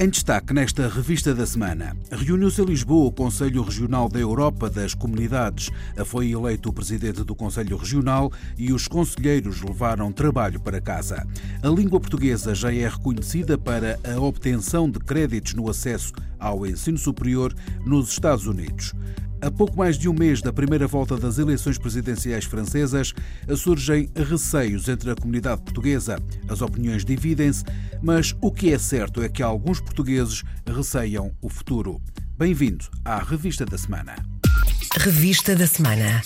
Em destaque nesta revista da semana, reuniu-se em Lisboa o Conselho Regional da Europa das Comunidades. Foi eleito o presidente do Conselho Regional e os conselheiros levaram trabalho para casa. A língua portuguesa já é reconhecida para a obtenção de créditos no acesso ao ensino superior nos Estados Unidos. A pouco mais de um mês da primeira volta das eleições presidenciais francesas, surgem receios entre a comunidade portuguesa. As opiniões dividem-se, mas o que é certo é que alguns portugueses receiam o futuro. Bem-vindo à Revista da Semana. Revista da Semana.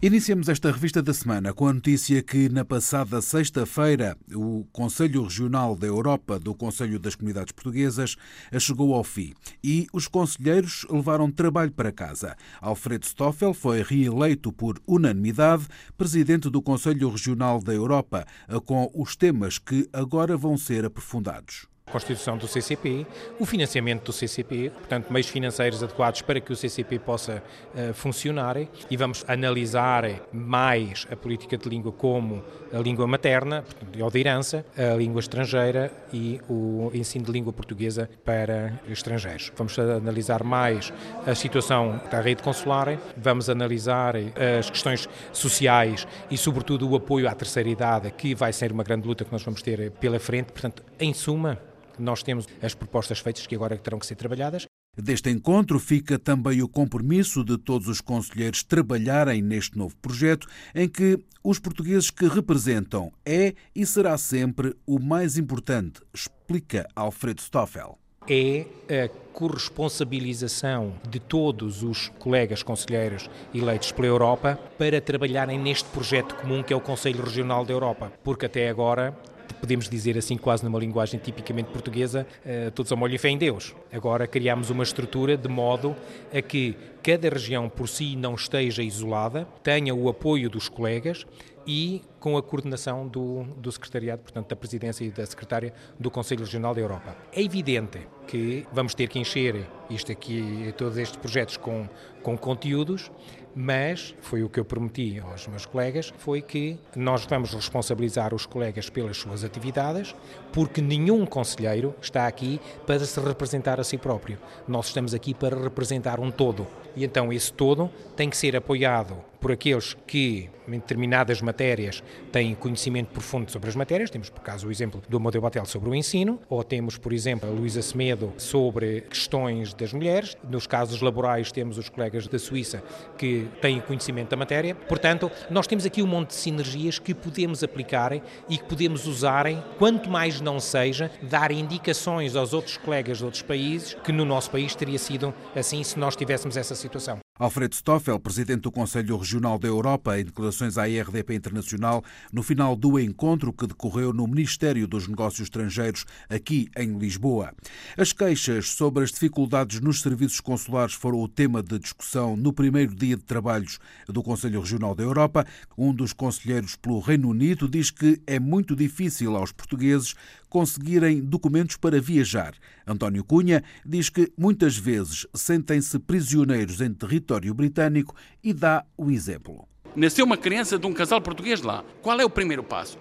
Iniciamos esta revista da semana com a notícia que, na passada sexta-feira, o Conselho Regional da Europa do Conselho das Comunidades Portuguesas chegou ao fim e os conselheiros levaram trabalho para casa. Alfredo Stoffel foi reeleito por unanimidade presidente do Conselho Regional da Europa, com os temas que agora vão ser aprofundados. Constituição do CCP, o financiamento do CCP, portanto, meios financeiros adequados para que o CCP possa uh, funcionar e vamos analisar mais a política de língua como a língua materna, ou de herança, a língua estrangeira e o ensino de língua portuguesa para estrangeiros. Vamos analisar mais a situação da rede consular, vamos analisar as questões sociais e, sobretudo, o apoio à terceira idade, que vai ser uma grande luta que nós vamos ter pela frente. Portanto, em suma, nós temos as propostas feitas que agora terão que ser trabalhadas. Deste encontro fica também o compromisso de todos os conselheiros trabalharem neste novo projeto, em que os portugueses que representam é e será sempre o mais importante, explica Alfredo Stoffel é a corresponsabilização de todos os colegas conselheiros eleitos pela Europa para trabalharem neste projeto comum que é o Conselho Regional da Europa, porque até agora podemos dizer assim, quase numa linguagem tipicamente portuguesa, uh, todos a molho e fé em Deus. Agora criamos uma estrutura de modo a que cada região por si não esteja isolada, tenha o apoio dos colegas e com a coordenação do, do Secretariado, portanto, da Presidência e da Secretária do Conselho Regional da Europa. É evidente que vamos ter que encher isto aqui, todos estes projetos com, com conteúdos, mas foi o que eu prometi aos meus colegas, foi que nós vamos responsabilizar os colegas pelas suas atividades, porque nenhum conselheiro está aqui para se representar a si próprio. Nós estamos aqui para representar um todo. E então esse todo tem que ser apoiado por aqueles que, em determinadas matérias, têm conhecimento profundo sobre as matérias. Temos, por caso, o exemplo do Amadeu Batel sobre o ensino, ou temos, por exemplo, a Luísa Semedo sobre questões das mulheres. Nos casos laborais, temos os colegas da Suíça que têm conhecimento da matéria. Portanto, nós temos aqui um monte de sinergias que podemos aplicar e que podemos usar, quanto mais não seja, dar indicações aos outros colegas de outros países que no nosso país teria sido assim se nós tivéssemos essa situação. Alfredo Stoffel, presidente do Conselho Regional da Europa, em declarações à IRDP Internacional, no final do encontro que decorreu no Ministério dos Negócios Estrangeiros, aqui em Lisboa. As queixas sobre as dificuldades nos serviços consulares foram o tema de discussão no primeiro dia de trabalhos do Conselho Regional da Europa. Um dos conselheiros pelo Reino Unido diz que é muito difícil aos portugueses conseguirem documentos para viajar. António Cunha diz que muitas vezes sentem-se prisioneiros em território britânico e dá o exemplo. Nasceu uma criança de um casal português lá. Qual é o primeiro passo?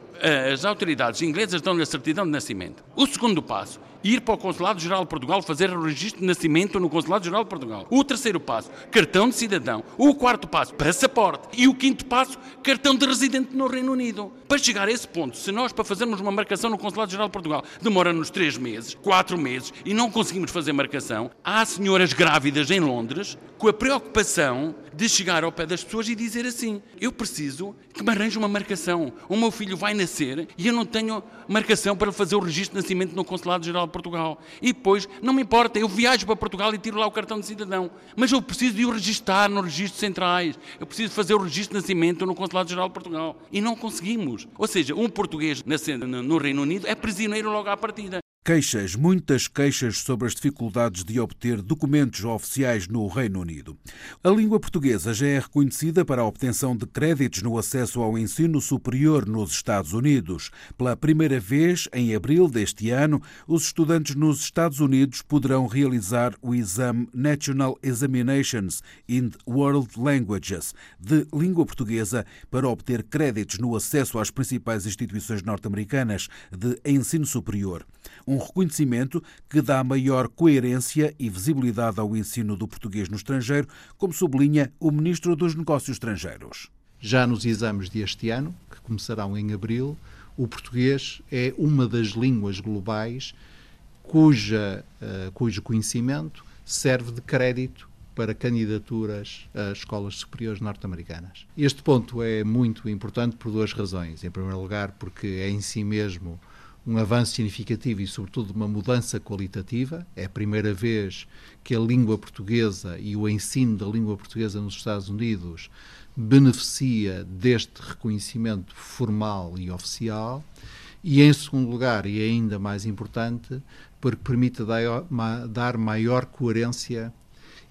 As autoridades inglesas dão-lhe a certidão de nascimento. O segundo passo ir para o Consulado-Geral de Portugal fazer o registro de nascimento no Consulado-Geral de Portugal. O terceiro passo, cartão de cidadão. O quarto passo, passaporte. E o quinto passo, cartão de residente no Reino Unido. Para chegar a esse ponto, se nós, para fazermos uma marcação no Consulado-Geral de Portugal, demora-nos três meses, quatro meses, e não conseguimos fazer marcação, há senhoras grávidas em Londres com a preocupação de chegar ao pé das pessoas e dizer assim: Eu preciso que me arranje uma marcação. O meu filho vai nascer e eu não tenho marcação para fazer o registro de nascimento no Consulado-Geral de Portugal. E depois, não me importa, eu viajo para Portugal e tiro lá o cartão de cidadão. Mas eu preciso de o registrar nos registros centrais. Eu preciso fazer o registro de nascimento no Consulado-Geral de Portugal. E não conseguimos. Ou seja, um português nascendo no Reino Unido é prisioneiro logo à partida. Queixas, muitas queixas sobre as dificuldades de obter documentos oficiais no Reino Unido. A língua portuguesa já é reconhecida para a obtenção de créditos no acesso ao ensino superior nos Estados Unidos. Pela primeira vez, em abril deste ano, os estudantes nos Estados Unidos poderão realizar o exame National Examinations in World Languages de língua portuguesa para obter créditos no acesso às principais instituições norte-americanas de ensino superior. Um reconhecimento que dá maior coerência e visibilidade ao ensino do português no estrangeiro, como sublinha o Ministro dos Negócios Estrangeiros. Já nos exames deste ano, que começarão em abril, o português é uma das línguas globais cuja, uh, cujo conhecimento serve de crédito para candidaturas a escolas superiores norte-americanas. Este ponto é muito importante por duas razões. Em primeiro lugar, porque é em si mesmo um avanço significativo e, sobretudo, uma mudança qualitativa. É a primeira vez que a língua portuguesa e o ensino da língua portuguesa nos Estados Unidos beneficia deste reconhecimento formal e oficial. E, em segundo lugar, e ainda mais importante, porque permite dar maior coerência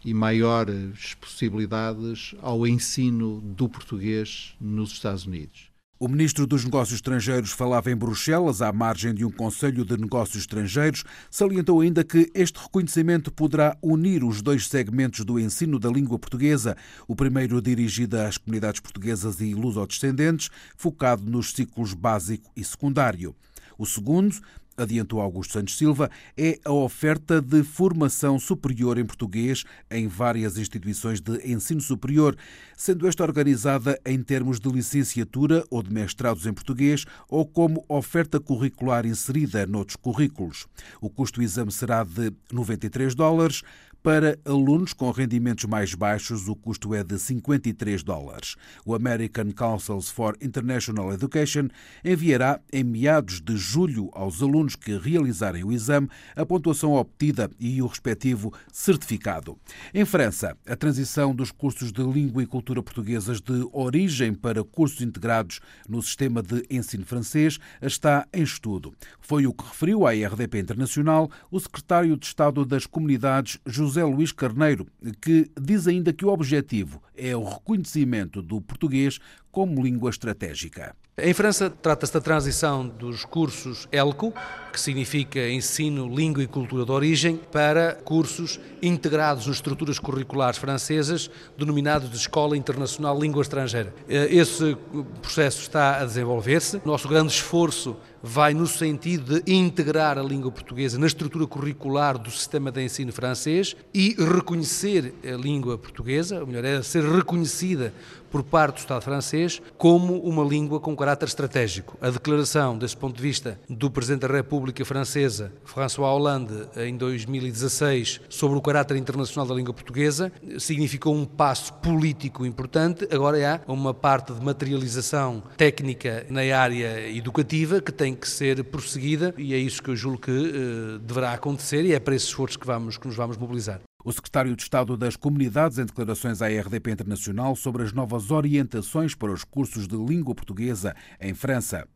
e maiores possibilidades ao ensino do português nos Estados Unidos. O ministro dos Negócios Estrangeiros falava em Bruxelas, à margem de um Conselho de Negócios Estrangeiros. Salientou ainda que este reconhecimento poderá unir os dois segmentos do ensino da língua portuguesa. O primeiro dirigido às comunidades portuguesas e luso-descendentes, focado nos ciclos básico e secundário. O segundo, adiantou Augusto Santos Silva, é a oferta de formação superior em português em várias instituições de ensino superior, sendo esta organizada em termos de licenciatura ou de mestrados em português ou como oferta curricular inserida noutros currículos. O custo do exame será de 93 dólares, para alunos com rendimentos mais baixos, o custo é de 53 dólares. O American Councils for International Education enviará em meados de julho aos alunos que realizarem o exame a pontuação obtida e o respectivo certificado. Em França, a transição dos cursos de língua e cultura portuguesas de origem para cursos integrados no sistema de ensino francês está em estudo. Foi o que referiu à RDP Internacional o secretário de Estado das Comunidades, José José Luís Carneiro, que diz ainda que o objetivo é o reconhecimento do português como língua estratégica. Em França, trata-se da transição dos cursos ELCO, que significa Ensino, Língua e Cultura de Origem, para cursos integrados nas estruturas curriculares francesas, denominados de Escola Internacional Língua Estrangeira. Eh, esse processo está a desenvolver-se. Nosso grande esforço vai no sentido de integrar a língua portuguesa na estrutura curricular do sistema de ensino francês e reconhecer a língua portuguesa, ou melhor, é ser reconhecida por parte do Estado francês como uma língua com caráter estratégico. A declaração, desse ponto de vista, do Presidente da República Francesa, François Hollande, em 2016, sobre o caráter internacional da língua portuguesa, significou um passo político importante. Agora há uma parte de materialização técnica na área educativa que tem que ser prosseguida e é isso que eu julgo que uh, deverá acontecer e é para esse esforço que, vamos, que nos vamos mobilizar o secretário de Estado das Comunidades em declarações à RDP Internacional sobre as novas orientações para os cursos de língua portuguesa em França.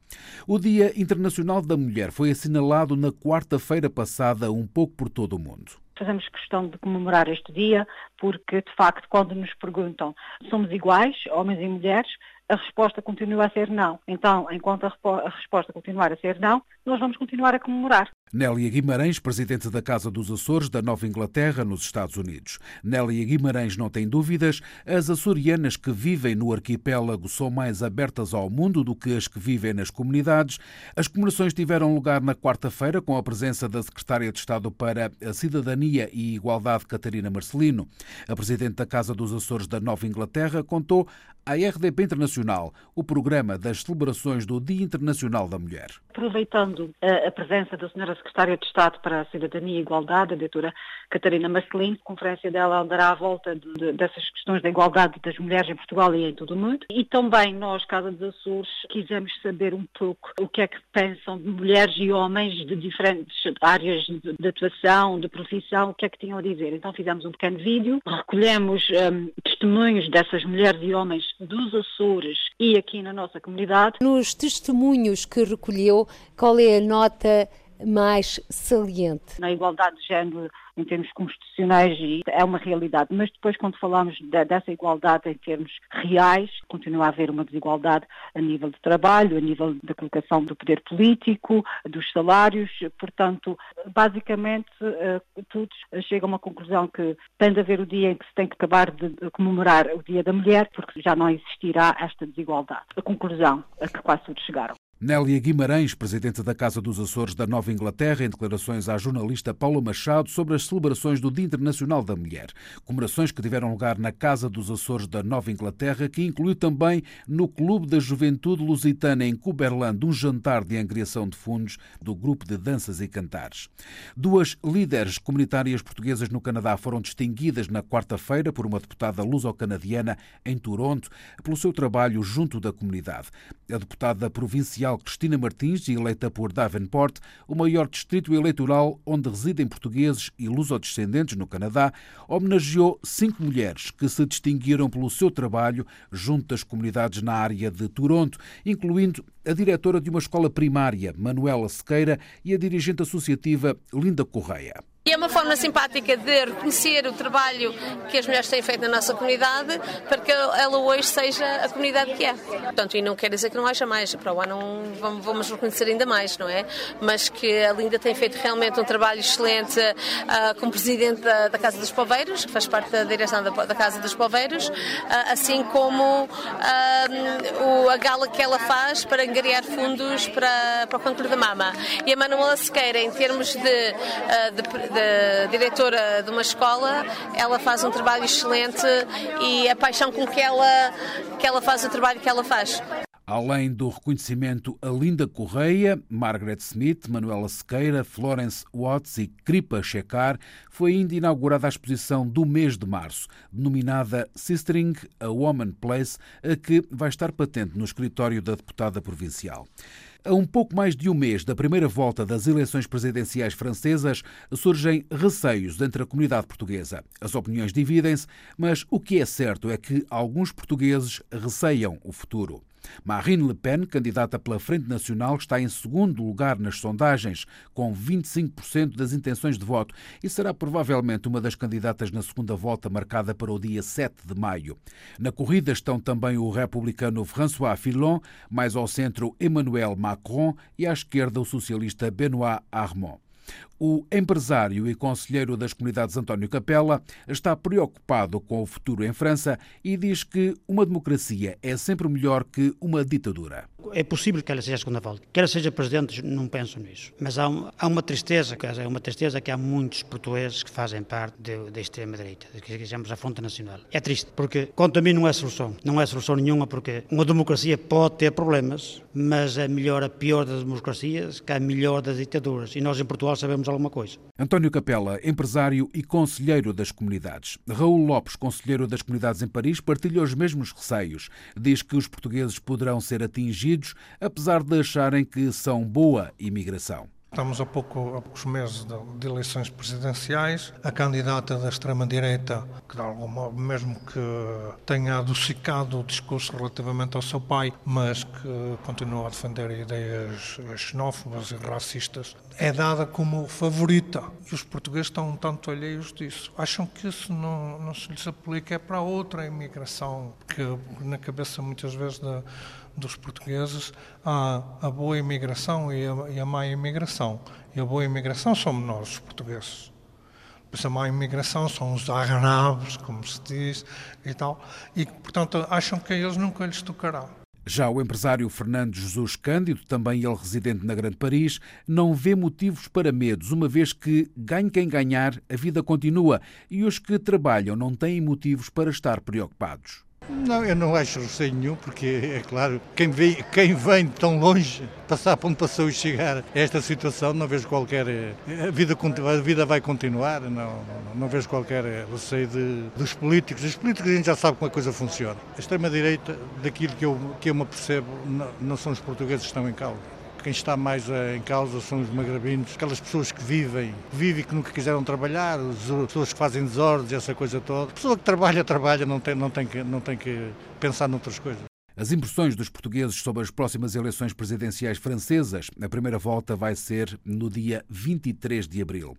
O Dia Internacional da Mulher foi assinalado na quarta-feira passada, um pouco por todo o mundo fazemos questão de comemorar este dia porque, de facto, quando nos perguntam somos iguais, homens e mulheres, a resposta continua a ser não. Então, enquanto a, resposta continuar a ser não, nós vamos continuar a comemorar. Nélia Guimarães, presidente da Casa dos Açores da Nova Inglaterra, nos Estados Unidos. Nélia Guimarães não tem dúvidas, as açorianas que vivem no arquipélago são mais abertas ao mundo do que as que vivem nas comunidades. As comemorações tiveram lugar na quarta-feira com a presença da Secretária de Estado para a Cidadania e Igualdade, Catarina Marcelino. A presidente da Casa dos Açores da Nova Inglaterra contou à RDP Internacional o programa das celebrações do Dia Internacional da Mulher. Aproveitando a presença da senhora Secretária de Estado para a Cidadania e Igualdade, a doutora Catarina Marcelino. A conferência dela andará à volta de, de, dessas questões da igualdade das mulheres em Portugal e em todo o mundo. E também nós, Casa dos Açores, quisemos saber um pouco o que é que pensam de mulheres e homens de diferentes áreas de, de atuação, de profissão, o que é que tinham a dizer. Então fizemos um pequeno vídeo, recolhemos um, testemunhos dessas mulheres e homens dos Açores e aqui na nossa comunidade. Nos testemunhos que recolheu, qual é a nota mais saliente? Na igualdade de género, em termos constitucionais, é uma realidade, mas depois, quando falamos dessa igualdade em termos reais, continua a haver uma desigualdade a nível de trabalho, a nível da colocação do poder político, dos salários, portanto, basicamente, eh, todos chegam a uma conclusão que tem de haver o dia em que se tem que acabar de comemorar o Dia da Mulher, porque já não existirá esta desigualdade. A conclusão a que quase todos chegaram. Nélia Guimarães, presidente da Casa dos Açores da Nova Inglaterra, em declarações à jornalista Paula Machado sobre as celebrações do Dia Internacional da Mulher. Comemorações que tiveram lugar na Casa dos Açores da Nova Inglaterra, que incluiu também no Clube da Juventude Lusitana em Cuberland um jantar de angriação de fundos do grupo de danças e cantares. Duas líderes comunitárias portuguesas no Canadá foram distinguidas na quarta-feira por uma deputada luso-canadiana em Toronto pelo seu trabalho junto da comunidade. A deputada provincial Cristina Martins, eleita por Davenport, o maior distrito eleitoral onde residem portugueses e lusodescendentes no Canadá, homenageou cinco mulheres que se distinguiram pelo seu trabalho junto das comunidades na área de Toronto, incluindo a diretora de uma escola primária, Manuela Sequeira, e a dirigente associativa Linda Correia. E é uma forma simpática de reconhecer o trabalho que as mulheres têm feito na nossa comunidade para que ela hoje seja a comunidade que é. Portanto, e não quer dizer que não haja mais, para o ano vamos reconhecer ainda mais, não é? Mas que a Linda tem feito realmente um trabalho excelente uh, como presidente da, da, Casa dos Poveiros, que faz parte da direção da, da Casa dos Poveiros, uh, assim como uh, o, a gala que ela faz para angariar fundos para, para o cancro da mama. E a Manuela Sequeira, em termos de, de de diretora de uma escola, ela faz um trabalho excelente e a paixão com que ela, que ela faz o trabalho que ela faz. Além do reconhecimento a Linda Correia, Margaret Smith, Manuela Sequeira, Florence Watts e Kripa Shekar, foi ainda inaugurada a exposição do mês de março, denominada Sistering a Woman Place, a que vai estar patente no escritório da deputada provincial. A um pouco mais de um mês da primeira volta das eleições presidenciais francesas, surgem receios entre a comunidade portuguesa. As opiniões dividem-se, mas o que é certo é que alguns portugueses receiam o futuro. Marine Le Pen, candidata pela Frente Nacional, está em segundo lugar nas sondagens, com 25% das intenções de voto e será provavelmente uma das candidatas na segunda volta marcada para o dia 7 de maio. Na corrida estão também o republicano François Fillon, mais ao centro Emmanuel Macron e à esquerda o socialista Benoît Armand. O empresário e conselheiro das comunidades António Capella está preocupado com o futuro em França e diz que uma democracia é sempre melhor que uma ditadura. É possível que ela seja a segunda volta. Que ela seja presidente, não penso nisso. Mas há, um, há uma tristeza, é uma tristeza que há muitos portugueses que fazem parte da extrema-direita, que chamamos a Fronte Nacional. É triste, porque quanto a mim não é solução. Não é solução nenhuma, porque uma democracia pode ter problemas, mas é melhor a pior das democracias que a melhor das ditaduras. E nós em Portugal sabemos alguma coisa. António Capella, empresário e conselheiro das comunidades. Raul Lopes, conselheiro das comunidades em Paris, partilha os mesmos receios. Diz que os portugueses poderão ser atingidos, apesar de acharem que são boa imigração. Estamos a, pouco, a poucos meses de, de, eleições presidenciais. A candidata da extrema-direita, que de algum modo, mesmo que tenha adocicado o discurso relativamente ao seu pai, mas que continua a defender ideias xenófobas e racistas, é dada como favorita. E os portugueses estão um tanto alheios disso. Acham que isso não, não se lhes aplica é para outra imigração, que na cabeça muitas vezes da dos portugueses há a boa imigração e a, e má imigração. E a boa imigração somos nós, os portugueses. Depois a má imigração são os árabes, como se diz, e tal. E, portanto, acham que a eles nunca lhes tocará. Já o empresário Fernando Jesus Cândido, também ele residente na Grande Paris, não vê motivos para medos, uma vez que, ganhe quem ganhar, a vida continua e os que trabalham não têm motivos para estar preocupados. Não, eu não acho receio nenhum, porque é claro, quem vem, quem vem tão longe, passar por onde passou e chegar a esta situação, não vejo qualquer. Eh, a vida, a vida vai continuar, não, não, vejo qualquer receio de, dos políticos. Os políticos a gente já sabe como a coisa funciona. A extrema-direita, daquilo que eu, que eu me percebo, não, não são os portugueses que estão em causa. Quem está mais eh, em causa são os magrebinos, aquelas pessoas que vivem, vivem e que nunca quiseram trabalhar, as pessoas que fazem desordens, essa coisa toda. A pessoa que trabalha, trabalha, não tem, não tem, que, não tem que pensar noutras coisas. As impressões dos portugueses sobre as próximas eleições presidenciais francesas, a primeira volta vai ser no dia 23 de abril.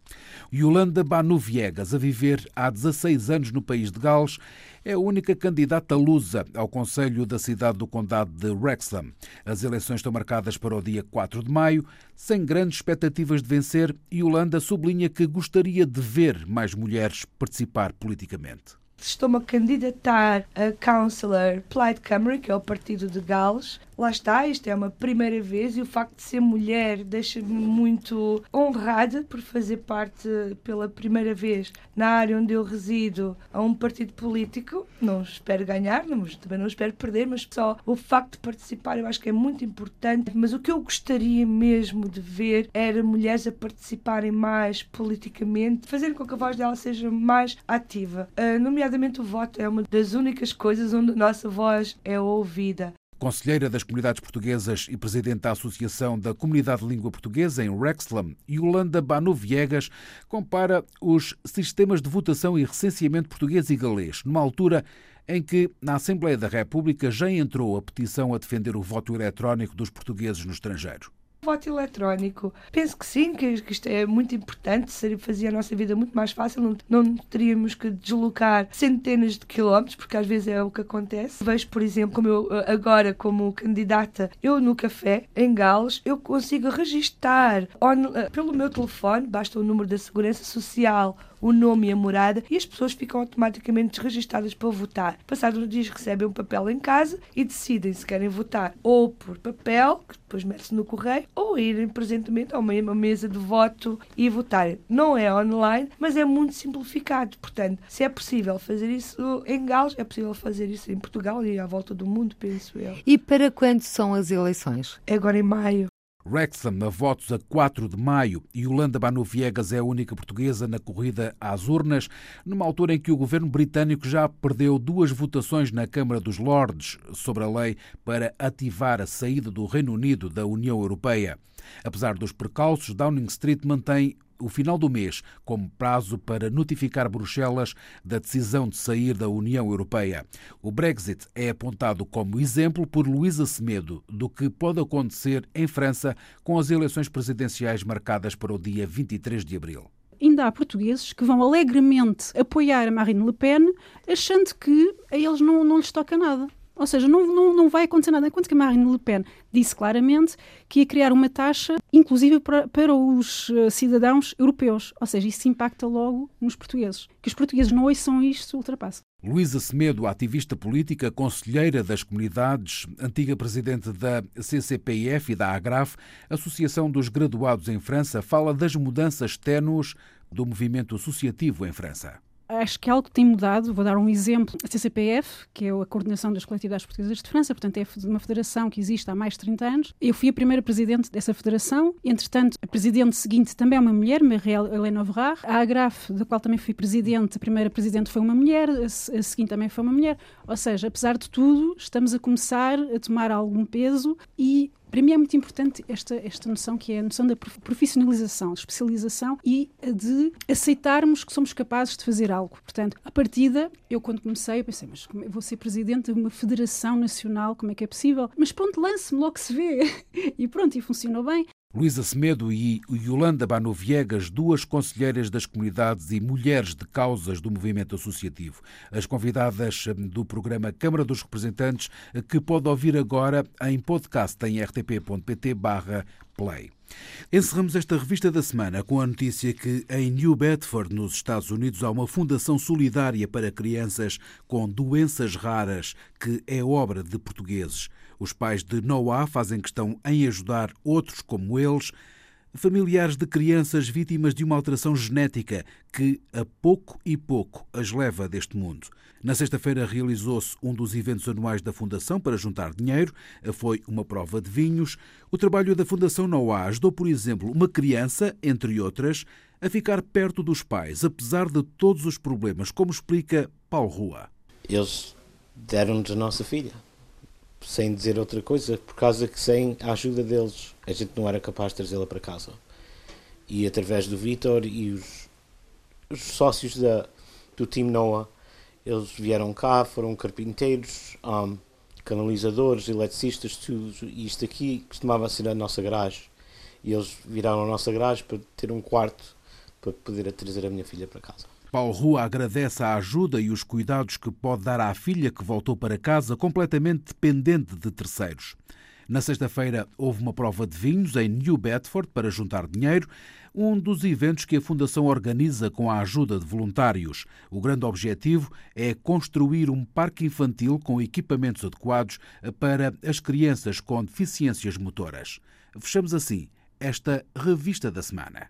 Yolanda Banu Viegas, a viver há 16 anos no país de Gales, é a única candidata lusa ao Conselho da cidade do Condado de Wrexham. As eleições estão marcadas para o dia 4 de maio, sem grandes expectativas de vencer, Yolanda sublinha que gostaria de ver mais mulheres participar politicamente estou-me a candidatar a Councillor Plaid Cymru, que é o partido de Gales, lá está, isto é uma primeira vez e o facto de ser mulher deixa-me muito honrada por fazer parte pela primeira vez na área onde eu resido a um partido político. Não espero ganhar, mas também não espero perder, mas só o facto de participar eu acho que é muito importante. Mas o que eu gostaria mesmo de ver era mulheres a participarem mais politicamente, fazendo com que a voz dela seja mais ativa. Uh, nomeadamente o voto é uma das únicas coisas onde a nossa voz é ouvida. Conselheira das Comunidades Portuguesas e Presidente da Associação da Comunidade de Língua Portuguesa em Wrexham, Yolanda Banu Viegas compara os sistemas de votação e recenseamento português e galês, numa altura em que, na Assembleia da República, já entrou a petição a defender o voto eletrónico dos portugueses no estrangeiro. Voto eletrónico. Penso que sim, que, isto é muito importante, seria, fazia a nossa vida muito mais fácil, não, não teríamos que deslocar centenas de quilómetros, porque às vezes é o que acontece. Vejo, por exemplo, como eu agora, como candidata, eu no café, em Gales, eu consigo registar on, pelo meu telefone, basta o número da Segurança Social o nome e a morada e as pessoas ficam automaticamente registadas para votar. Passados dias recebem um papel em casa e decidem se querem votar ou por papel, que depois mete-se no correio, ou irem presentemente a uma mesa de voto e votarem. Não é online, mas é muito simplificado. Portanto, se é possível fazer isso em Gales, é possível fazer isso em Portugal e à volta do mundo, penso eu. E para quando são as eleições? É agora em maio. Wrexham a votos a 4 de maio e Yolanda Banu Viegas é a única portuguesa na corrida às urnas, numa altura em que o governo britânico já perdeu duas votações na Câmara dos Lordes sobre a lei para ativar a saída do Reino Unido da União Europeia. Apesar dos precalços, Downing Street mantém o final do mês como prazo para notificar Bruxelas da decisão de sair da União Europeia. O Brexit é apontado como exemplo por Luísa Semedo do que pode acontecer em França com as eleições presidenciais marcadas para o dia 23 de abril ainda há portugueses que vão alegremente apoiar a Marine Le Pen, achando que a eles não, não lhes toca nada. Ou seja, não, não, não vai acontecer nada. Enquanto que Marine Le Pen disse claramente que ia criar uma taxa inclusive para, para os eh, cidadãos europeus. Ou seja, isso impacta logo nos portugueses. Que os portugueses não ouçam isto, ultrapassa. Luísa Semedo, ativista política, conselheira das comunidades, antiga presidente da CCPIF e da AGRAF, Associação dos Graduados em França, fala das mudanças ténues do movimento associativo em França acho que algo tem mudado. Vou dar um exemplo. A CCPF, que é a Coordenação das Coletividades Portuguesas de França, portanto é uma federação que existe há mais de 30 anos. Eu fui a primeira presidente dessa federação. Entretanto, a presidente seguinte também é uma mulher, Marielle Helena Overard. A AGRAF, da qual também fui presidente, a primeira presidente foi uma mulher, a seguinte também foi uma mulher. Ou seja, apesar de tudo, estamos a começar a tomar algum peso e para mim é muito importante esta, esta noção que é a noção da profissionalização, especialização e de aceitarmos que somos capazes de fazer algo. Portanto, a partida, eu quando comecei, eu pensei, mas é, vou ser presidente de uma federação nacional, como é que é possível? Mas pronto, lance-me, logo se vê. e pronto, e funcionou bem. Luísa Semedo e Yolanda Bano Viegas, duas conselheiras das comunidades e mulheres de causas do movimento associativo. As convidadas hum, do programa Câmara dos Representantes, que pode ouvir agora em podcast em rtp.pt play. Encerramos esta revista da semana com a notícia que em New Bedford, nos Estados Unidos, há uma fundação solidária para crianças com doenças raras que é obra de portugueses. Os pais de Noah fazem questão em ajudar outros como eles, familiares de crianças vítimas de uma alteração genética que, a pouco e pouco, as leva deste mundo. Na sexta-feira realizou-se um dos eventos anuais da Fundação para juntar dinheiro. Foi uma prova de vinhos. O trabalho da Fundação Noah ajudou, por exemplo, uma criança, entre outras, a ficar perto dos pais, apesar de todos os problemas, como explica Paulo Rua. Eles deram-nos a nossa filha sem dizer outra coisa, por causa que sem a ajuda deles a gente não era capaz de trazê-la para casa. E através do Vitor e os, os, sócios da, do Team Noah, eles vieram cá, foram carpinteiros, um, canalizadores, eletricistas, tudo. E isto aqui costumava ser a nossa garagem. E eles viraram a nossa garagem para ter um quarto para poder trazer a minha filha para casa. Paulo Rua agradece a ajuda e os cuidados que pode dar à filha que voltou para casa completamente dependente de terceiros. Na sexta-feira houve uma prova de vinhos em New Bedford para juntar dinheiro, um dos eventos que a Fundação organiza com a ajuda de voluntários. O grande objetivo é construir um parque infantil com equipamentos adequados para as crianças com deficiências motoras. Fechamos assim esta revista da semana.